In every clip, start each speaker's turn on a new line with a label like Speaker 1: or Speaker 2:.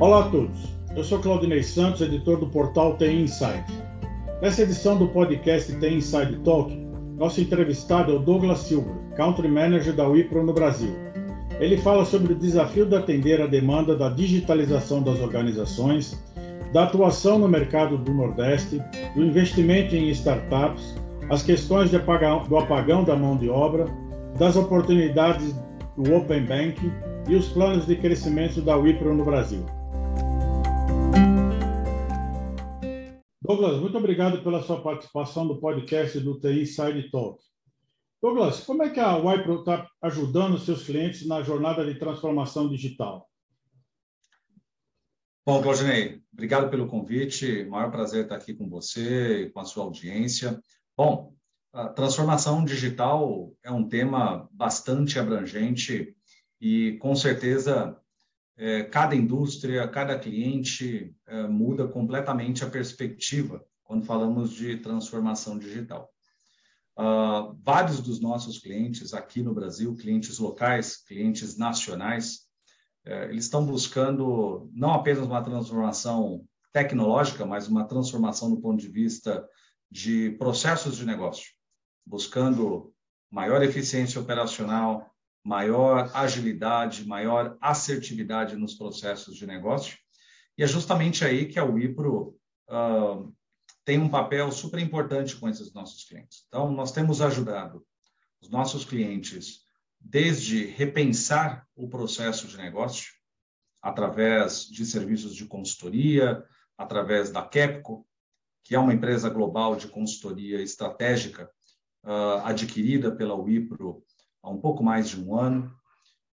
Speaker 1: Olá a todos, eu sou Claudinei Santos, editor do portal TI Insight. Nessa edição do podcast TI Inside Talk, nosso entrevistado é o Douglas Silva, Country Manager da Wipro no Brasil. Ele fala sobre o desafio de atender a demanda da digitalização das organizações, da atuação no mercado do Nordeste, do investimento em startups, as questões apagão, do apagão da mão de obra, das oportunidades do Open Bank e os planos de crescimento da Wipro no Brasil. Douglas, muito obrigado pela sua participação no podcast do TI Side Talk. Douglas, como é que a Wipro está ajudando seus clientes na jornada de transformação digital?
Speaker 2: Bom, Claudinei, obrigado pelo convite. Maior prazer estar aqui com você e com a sua audiência. Bom, a transformação digital é um tema bastante abrangente e, com certeza, é, cada indústria, cada cliente é, muda completamente a perspectiva quando falamos de transformação digital. Uh, vários dos nossos clientes aqui no Brasil, clientes locais, clientes nacionais, é, eles estão buscando não apenas uma transformação tecnológica, mas uma transformação do ponto de vista de processos de negócio, buscando maior eficiência operacional, maior agilidade, maior assertividade nos processos de negócio. E é justamente aí que a Wipro uh, tem um papel super importante com esses nossos clientes. Então, nós temos ajudado os nossos clientes desde repensar o processo de negócio, através de serviços de consultoria, através da Kepco, que é uma empresa global de consultoria estratégica uh, adquirida pela Wipro há um pouco mais de um ano.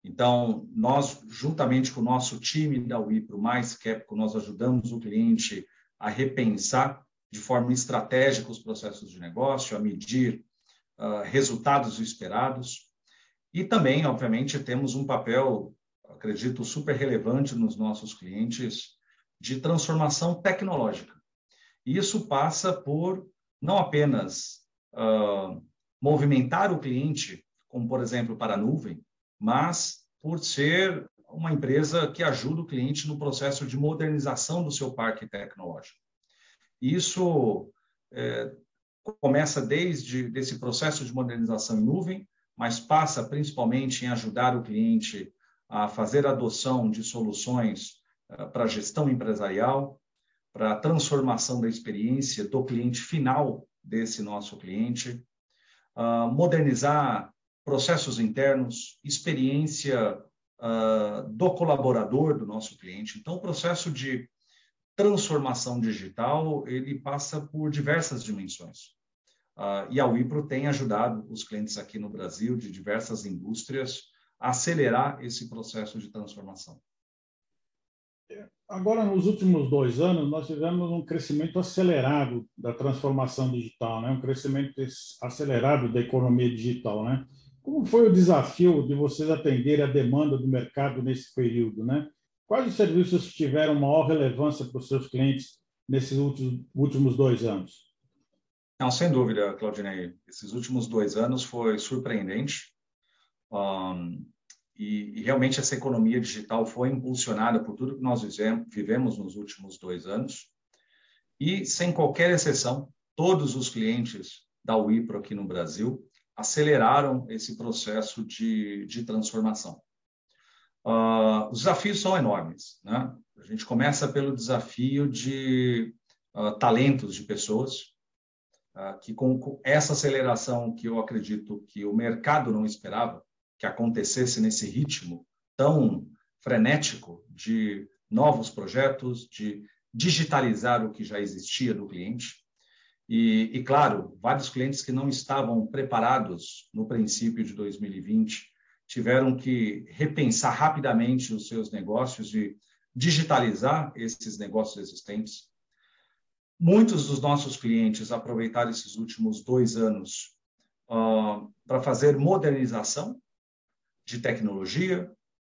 Speaker 2: Então, nós, juntamente com o nosso time da Wipro, mais Kepco, nós ajudamos o cliente a repensar de forma estratégica os processos de negócio, a medir uh, resultados esperados. E também, obviamente, temos um papel, acredito, super relevante nos nossos clientes de transformação tecnológica. E isso passa por não apenas uh, movimentar o cliente como por exemplo para a nuvem, mas por ser uma empresa que ajuda o cliente no processo de modernização do seu parque tecnológico. Isso é, começa desde desse processo de modernização em nuvem, mas passa principalmente em ajudar o cliente a fazer a adoção de soluções uh, para gestão empresarial, para a transformação da experiência do cliente final desse nosso cliente, uh, modernizar processos internos, experiência uh, do colaborador do nosso cliente. Então, o processo de transformação digital ele passa por diversas dimensões. Uh, e a Wipro tem ajudado os clientes aqui no Brasil de diversas indústrias a acelerar esse processo de transformação.
Speaker 1: Agora, nos últimos dois anos, nós tivemos um crescimento acelerado da transformação digital, né? um crescimento acelerado da economia digital. Né? Como foi o desafio de vocês atender a demanda do mercado nesse período, né? Quais os serviços tiveram maior relevância para os seus clientes nesses últimos, dois anos?
Speaker 2: Não, sem dúvida, Claudinei. Esses últimos dois anos foi surpreendente. Um, e, e, realmente essa economia digital foi impulsionada por tudo que nós vivemos nos últimos dois anos. E, sem qualquer exceção, todos os clientes da Wipro aqui no Brasil aceleraram esse processo de, de transformação. Uh, os desafios são enormes. Né? A gente começa pelo desafio de uh, talentos de pessoas, uh, que com essa aceleração que eu acredito que o mercado não esperava que acontecesse nesse ritmo tão frenético de novos projetos, de digitalizar o que já existia do cliente, e, e, claro, vários clientes que não estavam preparados no princípio de 2020 tiveram que repensar rapidamente os seus negócios e digitalizar esses negócios existentes. Muitos dos nossos clientes aproveitaram esses últimos dois anos uh, para fazer modernização de tecnologia,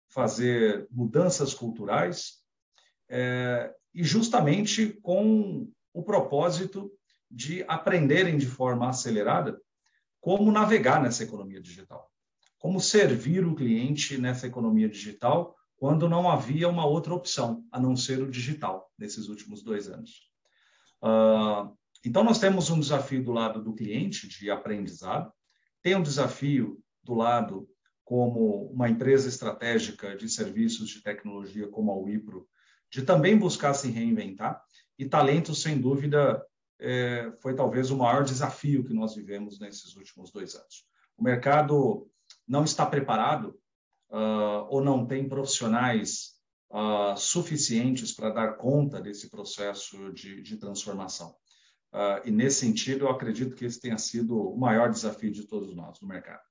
Speaker 2: fazer mudanças culturais, é, e justamente com o propósito de aprenderem de forma acelerada como navegar nessa economia digital, como servir o cliente nessa economia digital quando não havia uma outra opção a não ser o digital nesses últimos dois anos. Uh, então, nós temos um desafio do lado do cliente de aprendizado, tem um desafio do lado como uma empresa estratégica de serviços de tecnologia como a Wipro, de também buscar se reinventar, e talento, sem dúvida, é, foi talvez o maior desafio que nós vivemos nesses últimos dois anos. O mercado não está preparado uh, ou não tem profissionais uh, suficientes para dar conta desse processo de, de transformação. Uh, e, nesse sentido, eu acredito que esse tenha sido o maior desafio de todos nós no mercado.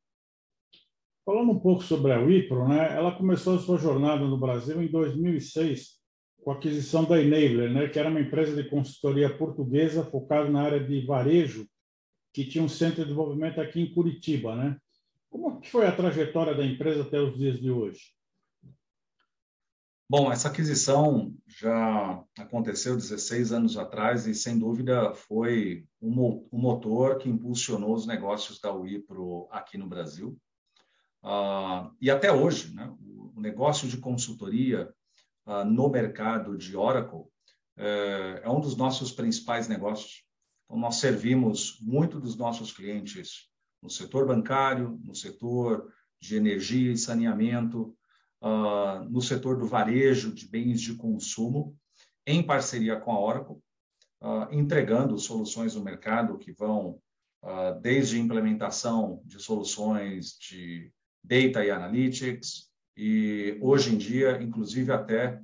Speaker 1: Falando um pouco sobre a Wipro, né, ela começou a sua jornada no Brasil em 2006 com a aquisição da Enabler, né, que era uma empresa de consultoria portuguesa focada na área de varejo, que tinha um centro de desenvolvimento aqui em Curitiba. Né? Como que foi a trajetória da empresa até os dias de hoje?
Speaker 2: Bom, essa aquisição já aconteceu 16 anos atrás e, sem dúvida, foi um, motor que impulsionou os negócios da Wipro aqui no Brasil. Uh, e até hoje, né, o negócio de consultoria uh, no mercado de Oracle uh, é um dos nossos principais negócios. Então, nós servimos muito dos nossos clientes no setor bancário, no setor de energia e saneamento, uh, no setor do varejo de bens de consumo, em parceria com a Oracle, uh, entregando soluções no mercado que vão uh, desde implementação de soluções de data e analytics, e hoje em dia, inclusive até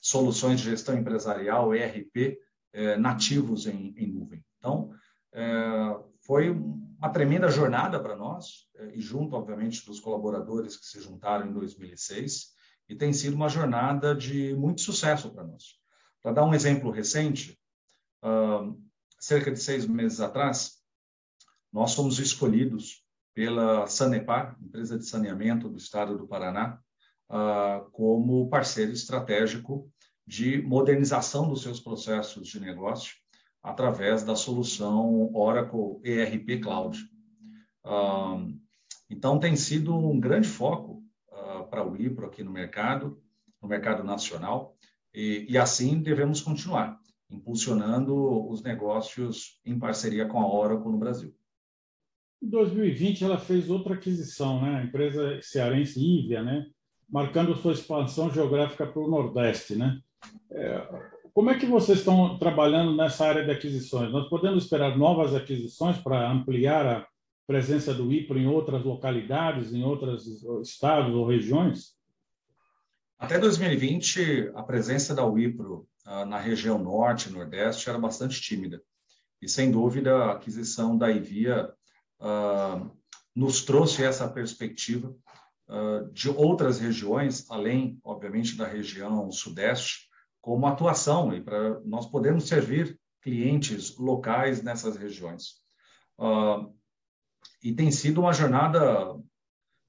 Speaker 2: soluções de gestão empresarial, ERP, eh, nativos em, em nuvem. Então, eh, foi uma tremenda jornada para nós, eh, e junto, obviamente, dos colaboradores que se juntaram em 2006, e tem sido uma jornada de muito sucesso para nós. Para dar um exemplo recente, uh, cerca de seis meses atrás, nós fomos escolhidos pela Sanepar, empresa de saneamento do estado do Paraná, uh, como parceiro estratégico de modernização dos seus processos de negócio através da solução Oracle ERP Cloud. então, tem sido um grande foco uh, para o Wipro aqui no mercado, no mercado nacional, e, e, assim devemos continuar, impulsionando os negócios em parceria com a Oracle no Brasil.
Speaker 1: Em 2020, ela fez outra aquisição, né? a empresa cearense Ivia, né? marcando sua expansão geográfica para o Nordeste. Né? É, como é que vocês estão trabalhando nessa área de aquisições? Nós podemos esperar novas aquisições para ampliar a presença do IPRO em outras localidades, em outros estados ou regiões?
Speaker 2: Até 2020, a presença da Wipro uh, na região norte e nordeste era bastante tímida. E, sem dúvida, a aquisição da Ivia uh, nos trouxe essa perspectiva uh, de outras regiões, além, obviamente, da região sudeste, como atuação e para nós podermos servir clientes locais nessas regiões. Uh, e tem sido uma jornada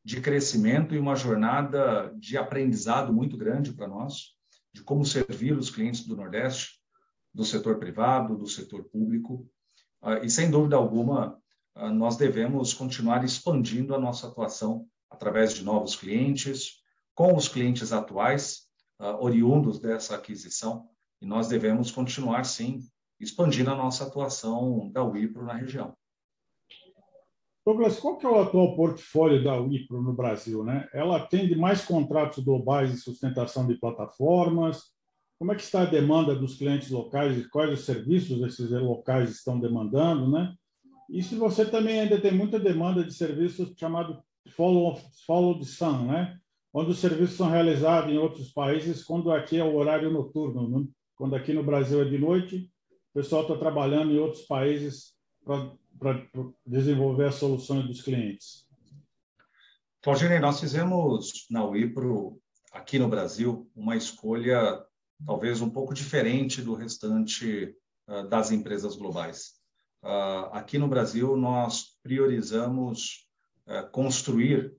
Speaker 2: de crescimento e uma jornada de aprendizado muito grande para nós, de como servir os clientes do Nordeste, do setor privado, do setor público. Uh, e, sem dúvida alguma, nós devemos continuar expandindo a nossa atuação através de novos clientes, com os clientes atuais uh, oriundos dessa aquisição, e nós devemos continuar, sim, expandindo a nossa atuação da Wipro na região.
Speaker 1: Douglas, qual que é o atual portfólio da Wipro no Brasil? Né? Ela atende mais contratos globais de sustentação de plataformas? Como é que está a demanda dos clientes locais e quais os serviços esses locais estão demandando? Né? E se você também ainda tem muita demanda de serviços chamado follow, follow the sun, né? onde os serviços são realizados em outros países, quando aqui é o horário noturno. Né? Quando aqui no Brasil é de noite, o pessoal está trabalhando em outros países para desenvolver as soluções dos clientes.
Speaker 2: Claudine, nós fizemos na Wipro, aqui no Brasil, uma escolha talvez um pouco diferente do restante uh, das empresas globais. Uh, aqui no Brasil, nós priorizamos uh, construir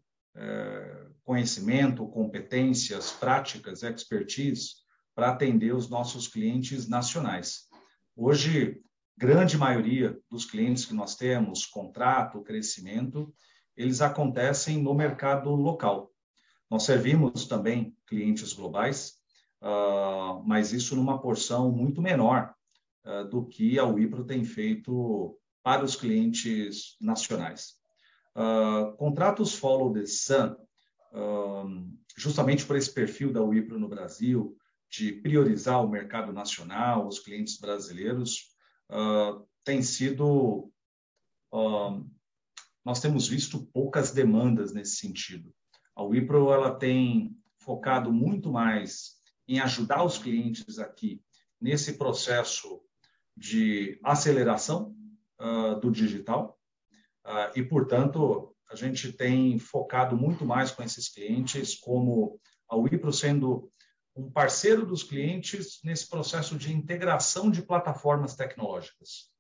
Speaker 2: conhecimento, competências, práticas, expertise para atender os nossos clientes nacionais. Hoje, grande maioria dos clientes que nós temos, contrato, crescimento, eles acontecem no mercado local. Nós servimos também clientes globais, uh, mas isso numa porção muito menor do que a Wipro tem feito para os clientes nacionais. Uh, contratos follow the sun, justamente por esse perfil da Wipro no Brasil, de priorizar o mercado nacional, os clientes brasileiros, tem sido nós temos visto poucas demandas nesse sentido. A Wipro ela tem focado muito mais em ajudar os clientes aqui nesse processo de aceleração uh, do digital uh, e, portanto, a gente tem focado muito mais com esses clientes, como a Wipro sendo um parceiro dos clientes nesse processo de integração de plataformas tecnológicas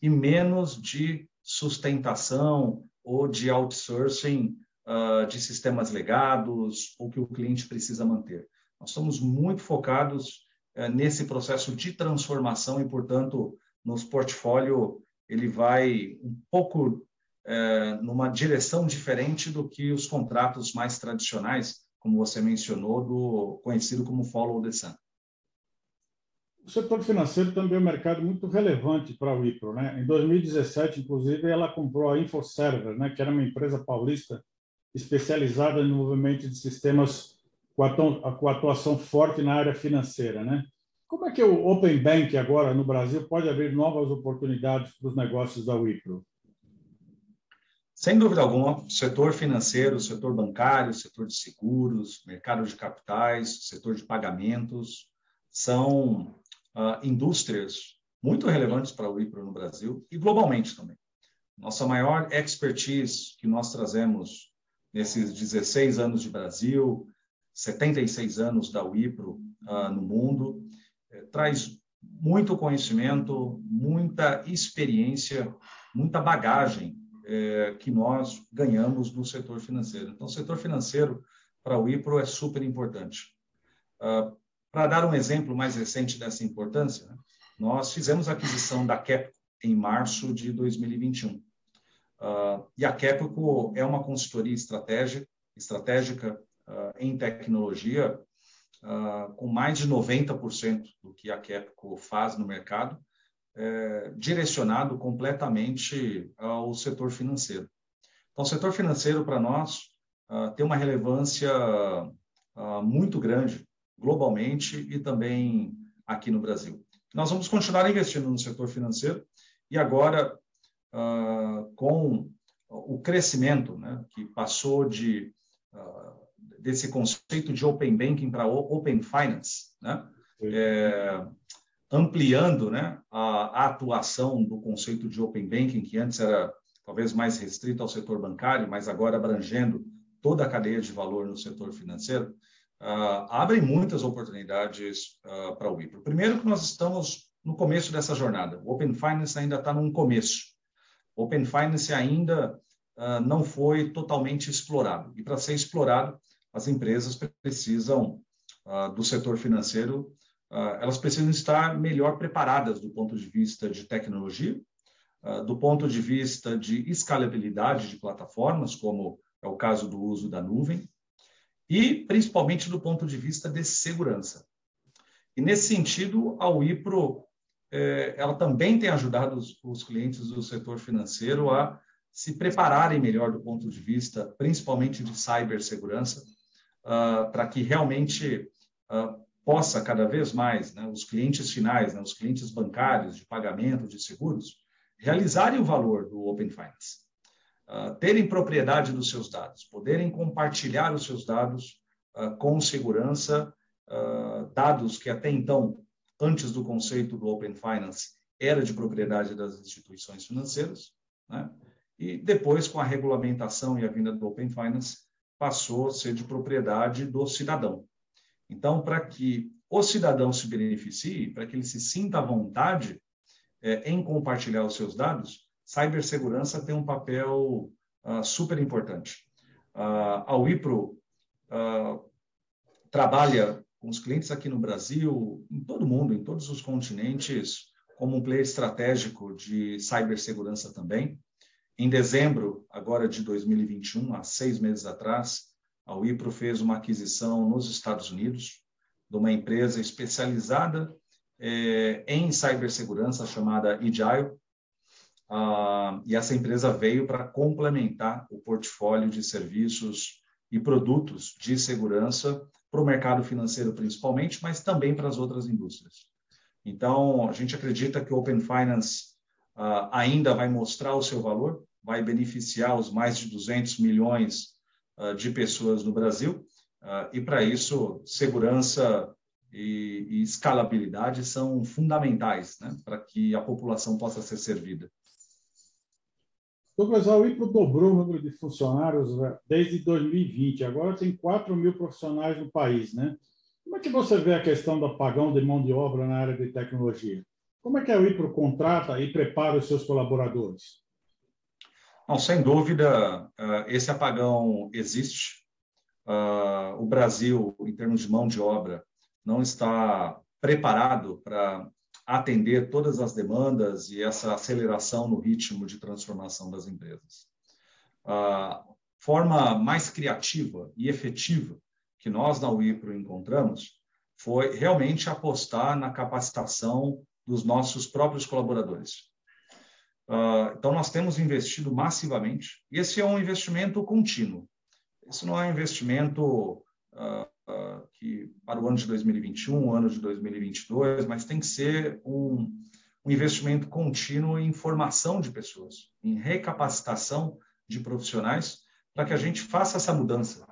Speaker 2: e menos de sustentação ou de outsourcing uh, de sistemas legados ou que o cliente precisa manter. Nós estamos muito focados nesse processo de transformação e, portanto, nos portfólio ele vai um pouco uh, numa direção diferente do que os contratos mais tradicionais, como você mencionou, do conhecido como follow the sun.
Speaker 1: O setor financeiro também é um mercado muito relevante para a Wipro. Né? Em 2017, inclusive, ela comprou a InfoServer, né? que era uma empresa paulista especializada no movimento de sistemas com atuação forte na área financeira. Né? Como é que o Open Bank agora no Brasil pode abrir novas oportunidades para os negócios da Wipro?
Speaker 2: Sem dúvida alguma, o setor financeiro, o setor bancário, o setor de seguros, mercado de capitais, setor de pagamentos, são uh, indústrias muito relevantes para o Wipro no Brasil e globalmente também. Nossa maior expertise que nós trazemos nesses 16 anos de Brasil, 76 anos da Wipro uh, no mundo, eh, traz muito conhecimento, muita experiência, muita bagagem eh, que nós ganhamos no setor financeiro. Então, o setor financeiro para o Wipro é super importante. Uh, para dar um exemplo mais recente dessa importância, né, nós fizemos a aquisição da Capco em março de 2021. Uh, ah, e a Capco é uma consultoria estratégica, estratégica em tecnologia, uh, com mais de 90% do que a Capco faz no mercado, é, direcionado completamente ao setor financeiro. Então, o setor financeiro, para nós, tem uma relevância muito grande globalmente e também aqui no Brasil. Nós vamos continuar investindo no setor financeiro e agora, com o crescimento, né, que passou de, desse conceito de Open Banking para Open Finance, né, é, ampliando né, a, a atuação do conceito de Open Banking, que antes era talvez mais restrito ao setor bancário, mas agora abrangendo toda a cadeia de valor no setor financeiro, uh, abrem muitas oportunidades uh, para o Wipro. Primeiro que nós estamos no começo dessa jornada. O Open Finance ainda está num começo. O Open Finance ainda uh, não foi totalmente explorado. E para ser explorado, as empresas precisam do setor financeiro, elas precisam estar melhor preparadas do ponto de vista de tecnologia, do ponto de vista de escalabilidade de plataformas, como é o caso do uso da nuvem, e principalmente do ponto de vista de segurança. E nesse sentido, a Wipro é, ela também tem ajudado os, clientes do setor financeiro a se prepararem melhor do ponto de vista, principalmente de cibersegurança, uh, para que realmente uh, possa cada vez mais né, os clientes finais, né, os clientes bancários de pagamento de seguros, realizarem o valor do Open Finance. Ah, terem propriedade dos seus dados, poderem compartilhar os seus dados uh, com segurança, uh, dados que até então, antes do conceito do Open Finance, era de propriedade das instituições financeiras, né? e depois, com a regulamentação e a vinda do Open Finance, passou a ser de propriedade do cidadão. Então, para que o cidadão se beneficie, para que ele se sinta à vontade é, em compartilhar os seus dados, cibersegurança tem um papel uh, super importante. A Wipro uh, trabalha com os clientes aqui no Brasil, em todo mundo, em todos os continentes, como um player estratégico de cibersegurança também. Em dezembro, agora de 2021, há seis meses atrás, a Wipro fez uma aquisição nos Estados Unidos de uma empresa especializada é, em cibersegurança chamada Agile. Ah, e essa empresa veio para complementar o portfólio de serviços e produtos de segurança para o mercado financeiro principalmente, mas também para as outras indústrias. Então, a gente acredita que o Open Finance uh, ainda vai mostrar o seu valor, vai beneficiar os mais de 200 milhões uh, de pessoas no Brasil, uh, e para isso, segurança e, escalabilidade são fundamentais né, para que a população possa ser servida.
Speaker 1: Douglas, a Wipro dobrou o número de funcionários né, desde 2020. Agora tem 4 mil profissionais no país, né? Como é que você vê a questão do apagão de mão de obra na área de tecnologia? Como é que a Wipro contrata e prepara os seus colaboradores?
Speaker 2: Não, sem dúvida, eh, esse apagão existe. Ah, o Brasil, em termos de mão de obra, não está preparado para atender todas as demandas e essa aceleração no ritmo de transformação das empresas. A forma mais criativa e efetiva que nós na Wipro encontramos foi realmente apostar na capacitação dos nossos próprios colaboradores. Uh, então, nós temos investido massivamente, e esse é um investimento contínuo. Isso não é um investimento uh, uh, que para o ano de 2021, ano de 2022, mas tem que ser um, um investimento contínuo em formação de pessoas, em recapacitação de profissionais, para que a gente faça essa mudança.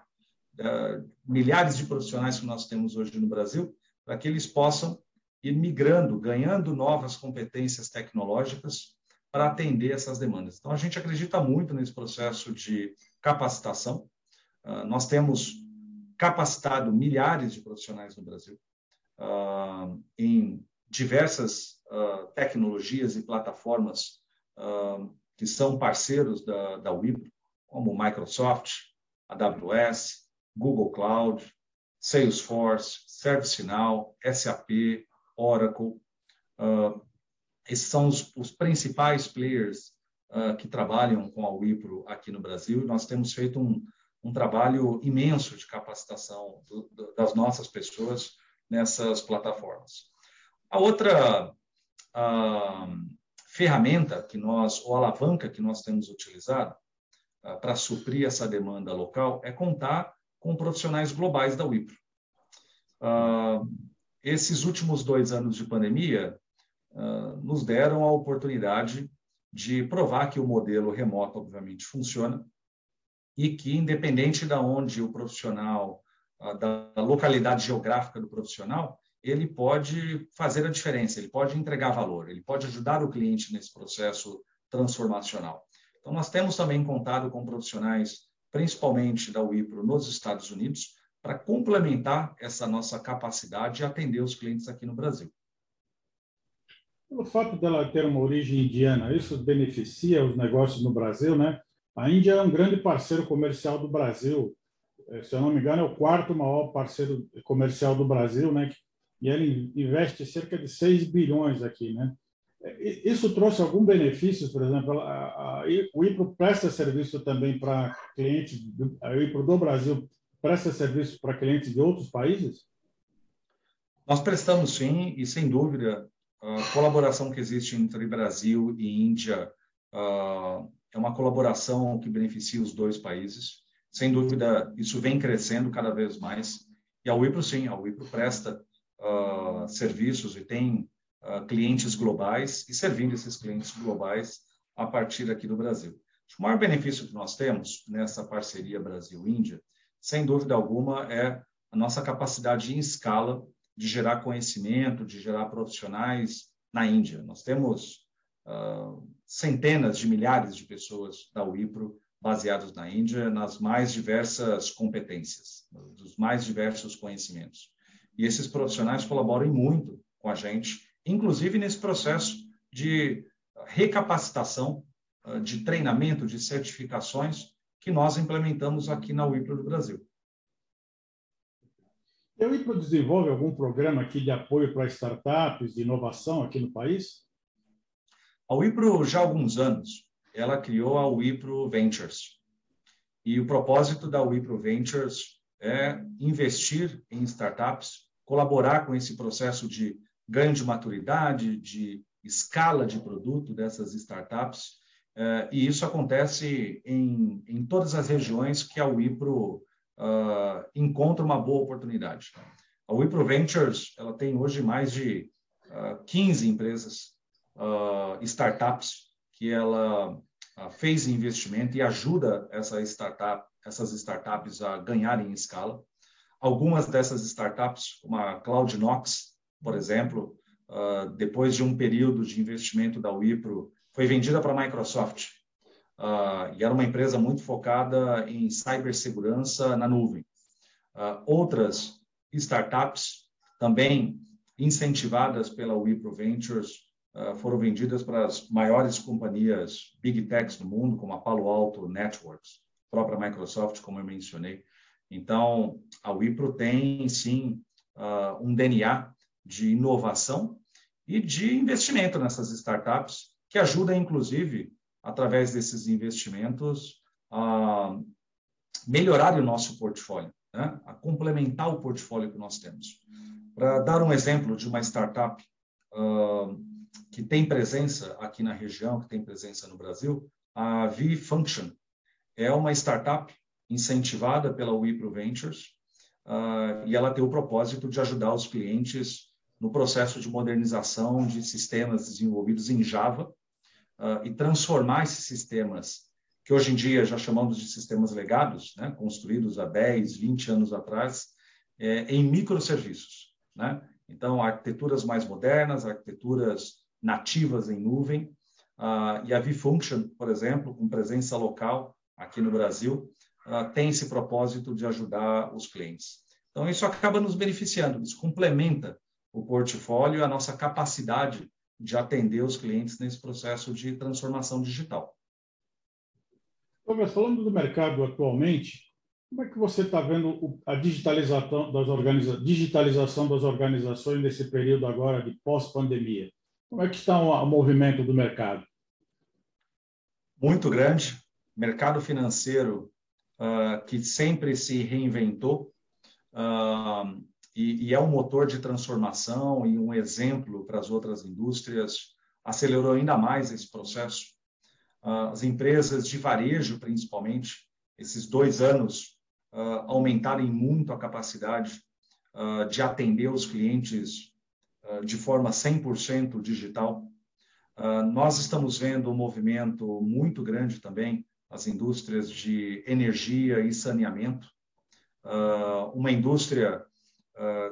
Speaker 2: milhares de profissionais que nós temos hoje no Brasil, para que eles possam ir migrando, ganhando novas competências tecnológicas para atender essas demandas. Então, a gente acredita muito nesse processo de capacitação. Uh, nós temos capacitado milhares de profissionais no Brasil uh, em diversas uh, tecnologias e plataformas que são parceiros da, da Wipro, como Microsoft, AWS, Google Cloud, Salesforce, ServiceNow, SAP, Oracle. Uh, esses são os, os principais players uh, que trabalham com a Wipro aqui no Brasil. Nós temos feito um, um trabalho imenso de capacitação do, do, das nossas pessoas nessas plataformas. A outra uh, ferramenta que nós, ou alavanca que nós temos utilizado uh, para suprir essa demanda local é contar com profissionais globais da Wipro. Uh, esses últimos dois anos de pandemia nos deram a oportunidade de provar que o modelo remoto, obviamente, funciona e que, independente de onde o profissional, da localidade geográfica do profissional, ele pode fazer a diferença, ele pode entregar valor, ele pode ajudar o cliente nesse processo transformacional. Então, nós temos também contado com profissionais, principalmente da Wipro nos Estados Unidos, para complementar essa nossa capacidade de atender os clientes aqui no Brasil.
Speaker 1: Pelo fato dela ter uma origem indiana, isso beneficia os negócios no Brasil, né? A Índia é um grande parceiro comercial do Brasil. É, se eu não me engano, é o quarto maior parceiro comercial do Brasil, né? E ele investe cerca de 6 bilhões aqui, né? É, isso trouxe algum benefício, por exemplo, a, a, o IPRO presta serviço também para clientes, a IPRO do Brasil presta serviço para clientes de outros países?
Speaker 2: Nós prestamos sim, e sem dúvida, a colaboração que existe entre Brasil e Índia uh, é uma colaboração que beneficia os dois países. Sem dúvida, isso vem crescendo cada vez mais. E a Wipro, sim, a Wipro presta uh, serviços e tem uh, clientes globais e servindo esses clientes globais a partir aqui do Brasil. O maior benefício que nós temos nessa parceria Brasil-Índia sem dúvida alguma, é a nossa capacidade em escala de gerar conhecimento, de gerar profissionais na Índia. Nós temos uh, centenas de milhares de pessoas da Wipro baseadas na Índia, nas mais diversas competências, dos mais diversos conhecimentos. E esses profissionais colaboram muito com a gente, inclusive nesse processo de recapacitação, uh, de treinamento, de certificações que nós implementamos aqui na Wipro do Brasil.
Speaker 1: A Wipro desenvolve algum programa aqui de apoio para startups, de inovação aqui no país?
Speaker 2: A Wipro, já há alguns anos, ela criou a Wipro Ventures. E o propósito da Wipro Ventures é investir em startups, colaborar com esse processo de ganho de maturidade, de escala de produto dessas startups, é, e isso acontece em, em todas as regiões que a Wipro uh, encontra uma boa oportunidade. A Wipro Ventures ela tem hoje mais de uh, 15 empresas, uh, startups, que ela uh, fez investimento e ajuda essa startup, essas startups a ganharem escala. Algumas dessas startups, como a CloudNox, por exemplo, depois de um período de investimento da Wipro, foi vendida para a Microsoft. Uh, e era uma empresa muito focada em cibersegurança na nuvem. Uh, outras startups, também incentivadas pela Wipro Ventures, uh, foram vendidas para as maiores companhias Big Techs do mundo, como a Palo Alto Networks, própria Microsoft, como eu mencionei. Então, a Wipro tem, sim, um DNA de inovação e de investimento nessas startups, que ajuda, inclusive, através desses investimentos, a melhorar o nosso portfólio, né? a complementar o portfólio que nós temos. Para dar um exemplo de uma startup uh, que tem presença aqui na região, que tem presença no Brasil, a V-Function é uma startup incentivada pela Wipro Ventures uh, e ela tem o propósito de ajudar os clientes no processo de modernização de sistemas desenvolvidos em Java uh, e transformar esses sistemas, que hoje em dia já chamamos de sistemas legados, né, construídos há 10, 20 anos atrás, é, em microserviços. Né? Então, arquiteturas mais modernas, arquiteturas nativas em nuvem, uh, e a vFunction, por exemplo, com presença local aqui no Brasil, uh, tem esse propósito de ajudar os clientes. Então, isso acaba nos beneficiando, isso complementa o portfólio, a nossa capacidade de atender os clientes nesse processo de transformação digital.
Speaker 1: Mas falando do mercado atualmente, como é que você está vendo a digitalização das, organiza digitalização das organizações nesse período agora de pós-pandemia? Como é que está o, movimento do mercado?
Speaker 2: Muito grande. Mercado financeiro uh, que sempre se reinventou. Uh, e, e é um motor de transformação e um exemplo para as outras indústrias, acelerou ainda mais esse processo. Ah, as empresas de varejo, principalmente, esses dois anos, uh, aumentarem muito a capacidade uh, de atender os clientes de forma 100% digital. nós estamos vendo um movimento muito grande também, as indústrias de energia e saneamento. uma indústria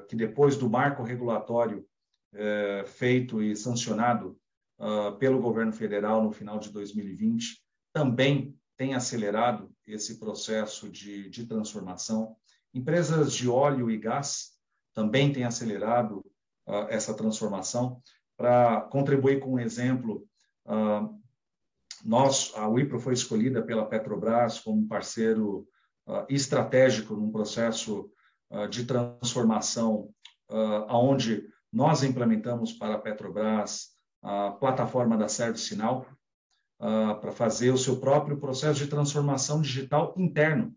Speaker 2: que depois do marco regulatório uh, feito e sancionado uh, pelo governo federal no final de 2020, também tem acelerado esse processo de, de transformação. Empresas de óleo e gás também têm acelerado essa transformação. Para contribuir com um exemplo, nós, a Wipro foi escolhida pela Petrobras como parceiro estratégico num processo ah, de transformação, uh, aonde nós implementamos para a Petrobras a plataforma da ServiceNow uh, para fazer o seu próprio processo de transformação digital interno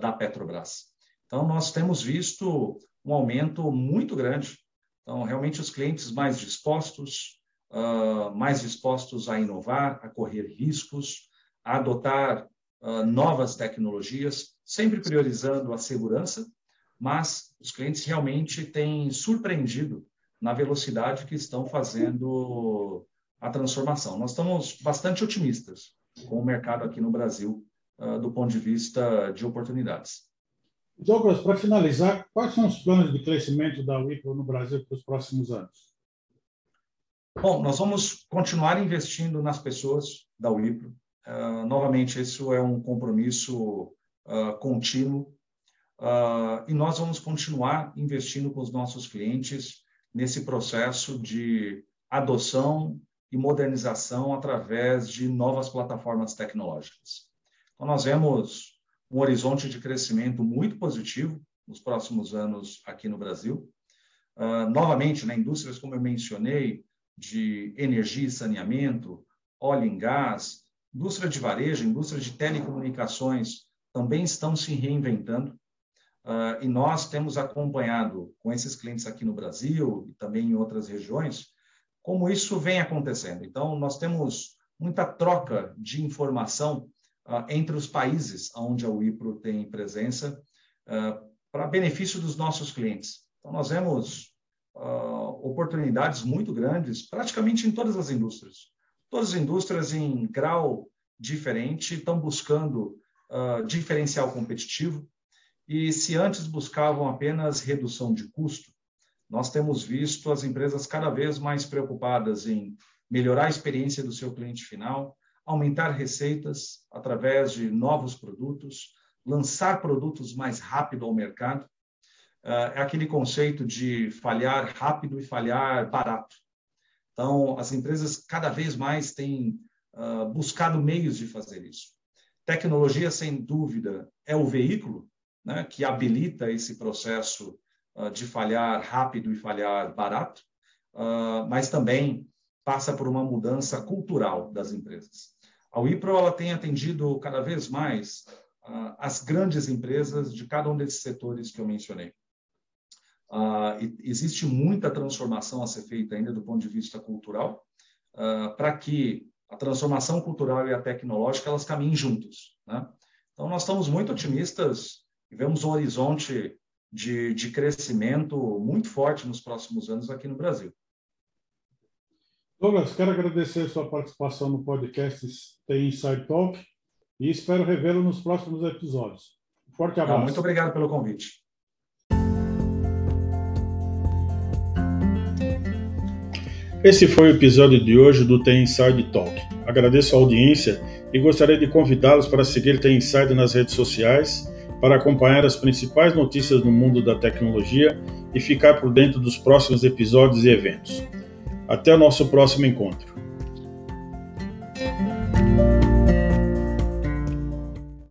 Speaker 2: da Petrobras. Então, nós temos visto um aumento muito grande. Então, realmente, os clientes mais dispostos, mais dispostos a inovar, a correr riscos, a adotar novas tecnologias, sempre priorizando a segurança mas os clientes realmente têm surpreendido na velocidade que estão fazendo a transformação. Nós estamos bastante otimistas com o mercado aqui no Brasil, uh, do ponto de vista de oportunidades.
Speaker 1: Douglas, para finalizar, quais são os planos de crescimento da Wipro no Brasil para os próximos anos?
Speaker 2: Bom, nós vamos continuar investindo nas pessoas da Wipro. Uh, novamente, isso é um compromisso uh, contínuo Uh, e nós vamos continuar investindo com os nossos clientes nesse processo de adoção e modernização através de novas plataformas tecnológicas. Então, nós vemos um horizonte de crescimento muito positivo nos próximos anos aqui no Brasil. Uh, novamente, na né, indústrias, como eu mencionei, de energia e saneamento, óleo e gás, indústria de varejo, indústria de telecomunicações, também estão se reinventando. Uh, e nós temos acompanhado com esses clientes aqui no Brasil e também em outras regiões, como isso vem acontecendo. Então, nós temos muita troca de informação uh, entre os países onde a Wipro tem presença, uh, para benefício dos nossos clientes. Então, nós vemos oportunidades muito grandes, praticamente em todas as indústrias. Todas as indústrias em grau diferente estão buscando diferencial competitivo, e se antes buscavam apenas redução de custo, nós temos visto as empresas cada vez mais preocupadas em melhorar a experiência do seu cliente final, aumentar receitas através de novos produtos, lançar produtos mais rápido ao mercado. Ah, é aquele conceito de falhar rápido e falhar barato. Então, as empresas cada vez mais têm ah, buscado meios de fazer isso. Tecnologia, sem dúvida, é o veículo né, que habilita esse processo uh, de falhar rápido e falhar barato, uh, mas também passa por uma mudança cultural das empresas. A Wipro ela tem atendido cada vez mais uh, as grandes empresas de cada um desses setores que eu mencionei. existe muita transformação a ser feita ainda do ponto de vista cultural, para que a transformação cultural e a tecnológica elas caminhem juntos. Né? Então, nós estamos muito otimistas vemos um horizonte de, de crescimento muito forte nos próximos anos aqui no Brasil.
Speaker 1: Douglas, quero agradecer a sua participação no podcast Tem Inside Talk e espero revê-lo nos próximos episódios. Um forte abraço.
Speaker 2: muito obrigado pelo convite.
Speaker 1: Esse foi o episódio de hoje do Tem Inside Talk. Agradeço a audiência e gostaria de convidá-los para seguir Tem Inside nas redes sociais para acompanhar as principais notícias do mundo da tecnologia e ficar por dentro dos próximos episódios e eventos. Até o nosso próximo encontro.